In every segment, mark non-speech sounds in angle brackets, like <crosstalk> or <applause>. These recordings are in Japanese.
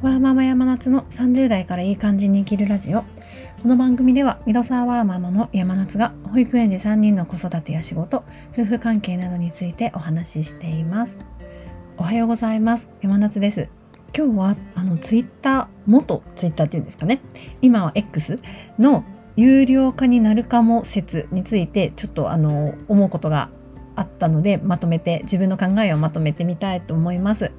ワーママ山夏の30代からいい感じに生きるラジオ。この番組では、ミドサーワーママの山夏が保育園児3人の子育てや仕事、夫婦関係などについてお話ししています。おはようございます。山夏です。今日は、あの、ツイッター、元ツイッターっていうんですかね。今は X の有料化になるかも説について、ちょっとあの、思うことがあったので、まとめて、自分の考えをまとめてみたいと思います。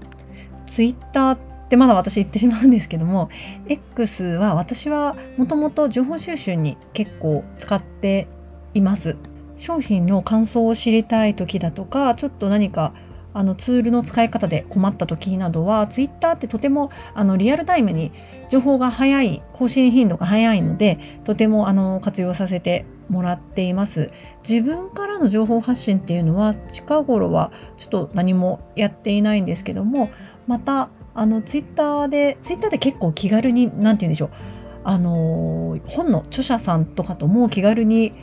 ツイッターってまだ私言ってしまうんですけども X は私はもともと情報収集に結構使っています。商品の感想を知りたい時だとかちょっと何かあのツールの使い方で困った時などは Twitter ってとてもあのリアルタイムに情報が早い更新頻度が早いのでとてもあの活用させてもらっています。自分からの情報発信っていうのは近頃はちょっと何もやっていないんですけどもまたあのツイッターでツイッターで結構気軽に何て言うんでしょうあの本の著者さんとかとも気軽に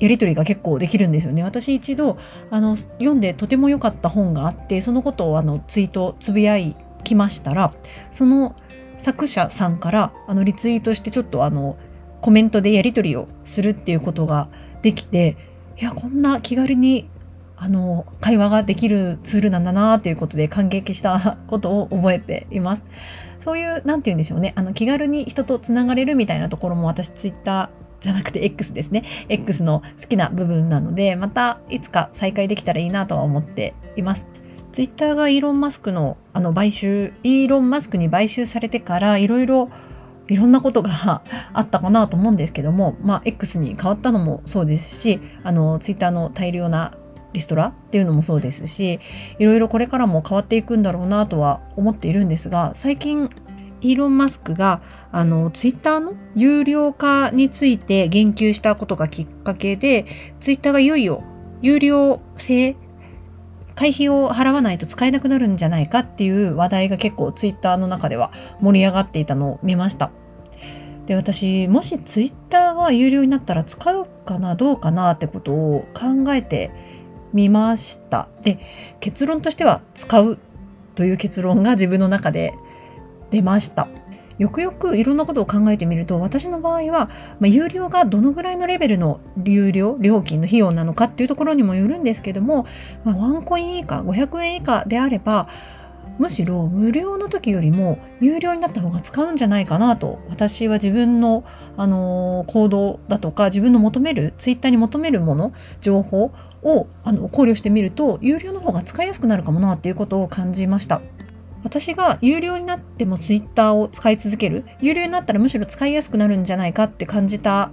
やり取りが結構できるんですよね。私一度あの読んでとても良かった本があってそのことをあのツイートつぶやいきましたらその作者さんからあのリツイートしてちょっとあのコメントでやり取りをするっていうことができていやこんな気軽にあの会話ができるツールなんだなということで感激したことを覚えています。そういう何て言うんでしょうねあの気軽に人とつながれるみたいなところも私ツイッターじゃなくて X ですね X の好きな部分なのでまたいつか再開できたらいいなとは思っています。ツイッターがイーロン・マスクのあの買収イーロン・マスクに買収されてからいろいろいろんなことがあったかなと思うんですけども、まあ、X に変わったのもそうですしあのツイッターの大量なリストラっていうのもそうですしいろいろこれからも変わっていくんだろうなとは思っているんですが最近イーロン・マスクがあのツイッターの有料化について言及したことがきっかけでツイッターがいよいよ有料制会費を払わないと使えなくなるんじゃないかっていう話題が結構ツイッターの中では盛り上がっていたのを見ました。で私もしツイッターが有料になったら使うかなどうかなってことを考えてみました。で結論としては使うという結論が自分の中で出ました。よくよくいろんなことを考えてみると私の場合は、まあ、有料がどのぐらいのレベルの有料料金の費用なのかっていうところにもよるんですけども、まあ、ワンコイン以下500円以下であればむしろ無料の時よりも有料になった方が使うんじゃないかなと私は自分の、あのー、行動だとか自分の求めるツイッターに求めるもの情報をあの考慮してみると有料の方が使いやすくなるかもなっていうことを感じました。私が有料になってもツイッターを使い続ける有料になったらむしろ使いやすくなるんじゃないかって感じた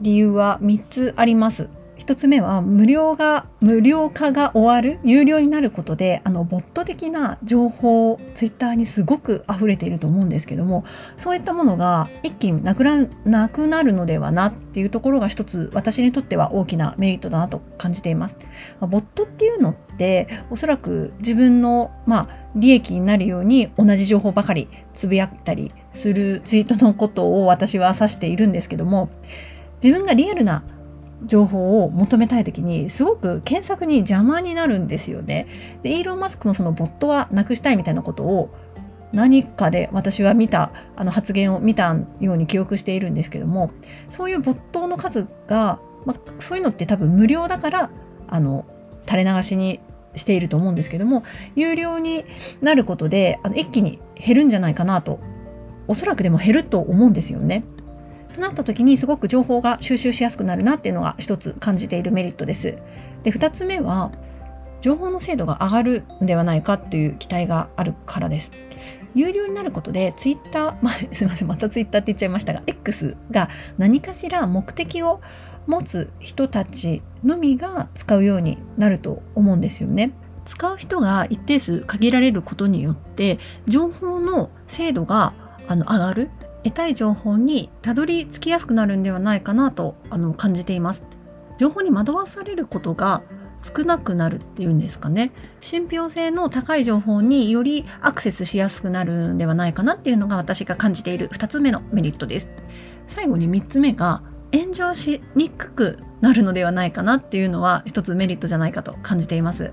理由は3つあります。1つ目は無料が無料化が終わる有料になることであのボット的な情報ツイッターにすごく溢れていると思うんですけどもそういったものが一気になくななくなるのではなっていうところが一つ私にとっては大きなメリットだなと感じています。ボットっていうのっておそらく自分のまあ利益になるように同じ情報ばかりつぶやいたりするツイートのことを私は指しているんですけども自分がリアルな情報を求めたい時にすごく検索に邪魔になるんですよね。でイーロン・マスクもそのボットはなくしたいみたいなことを何かで私は見たあの発言を見たように記憶しているんですけどもそういうボットの数が、まあ、そういうのって多分無料だからあの垂れ流しにしていると思うんですけども有料になることであの一気に減るんじゃないかなとおそらくでも減ると思うんですよね。となった時にすごく情報が収集しやすくなるなっていうのが一つ感じているメリットです。で2つ目は情報の精度が上がるんではないかっていう期待があるからです。有料になることでツイッター、<laughs> まあ、すいませんまたツイッターって言っちゃいましたが X が何かしら目的を持つ人たちのみが使うようになると思うんですよね。使う人が一定数限られることによって情報の精度があの上がる得たい情報にたどり着きやすくなるんではないかなとあの感じています。情報に惑わされることが少なくなるっていうんですかね。信憑性の高い情報によりアクセスしやすくなるんではないかなっていうのが私が感じている2つ目のメリットです。最後に3つ目が炎上しにくくなるのではないかなっていうのは一つメリットじゃないかと感じています。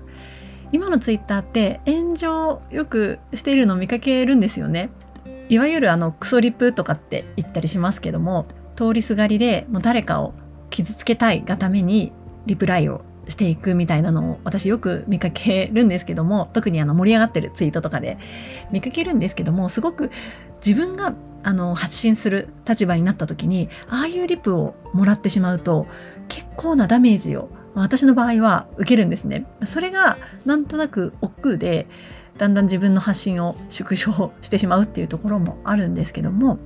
今のツイッターって炎上よくしているのを見かけるんですよね。いわゆるあのクソリプとかって言ったりしますけども通りすがりでもう誰かを傷つけたいがためにリプライをしていくみたいなのを私よく見かけるんですけども特にあの盛り上がってるツイートとかで見かけるんですけどもすごく自分があの発信する立場になった時にああいうリプをもらってしまうと結構なダメージを私の場合は受けるんですね。それがなんとなく億劫でだんだん自分の発信を縮小してしまうっていうところもあるんですけども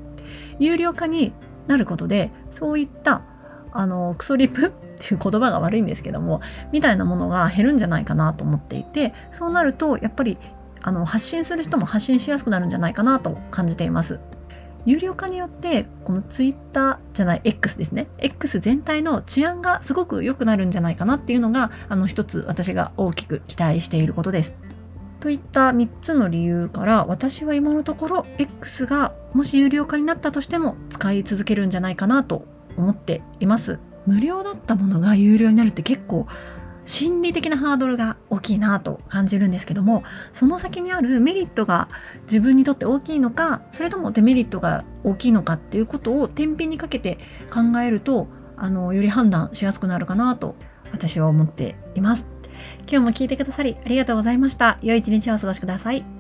有料化になることでそういったあのクソリプ <laughs> っていう言葉が悪いんですけどもみたいなものが減るんじゃないかなと思っていてそうなるとやっぱりあの発信する人も発信しやすくなるんじゃないかなと感じています。有料化によってこのツイッターじゃない X ですね X 全体の治安がすごく良くなるんじゃないかなっていうのがあの一つ私が大きく期待していることです。といった3つの理由から私は今のところ X がもし有料化になったとしても使い続けるんじゃないかなと思っています。無料だったものが有料になるって結構心理的なハードルが大きいなと感じるんですけどもその先にあるメリットが自分にとって大きいのかそれともデメリットが大きいのかっていうことを天秤にかけて考えるとあのより判断しやすくなるかなと私は思っています今日も聞いてくださりありがとうございました。良い一日をお過ごしください。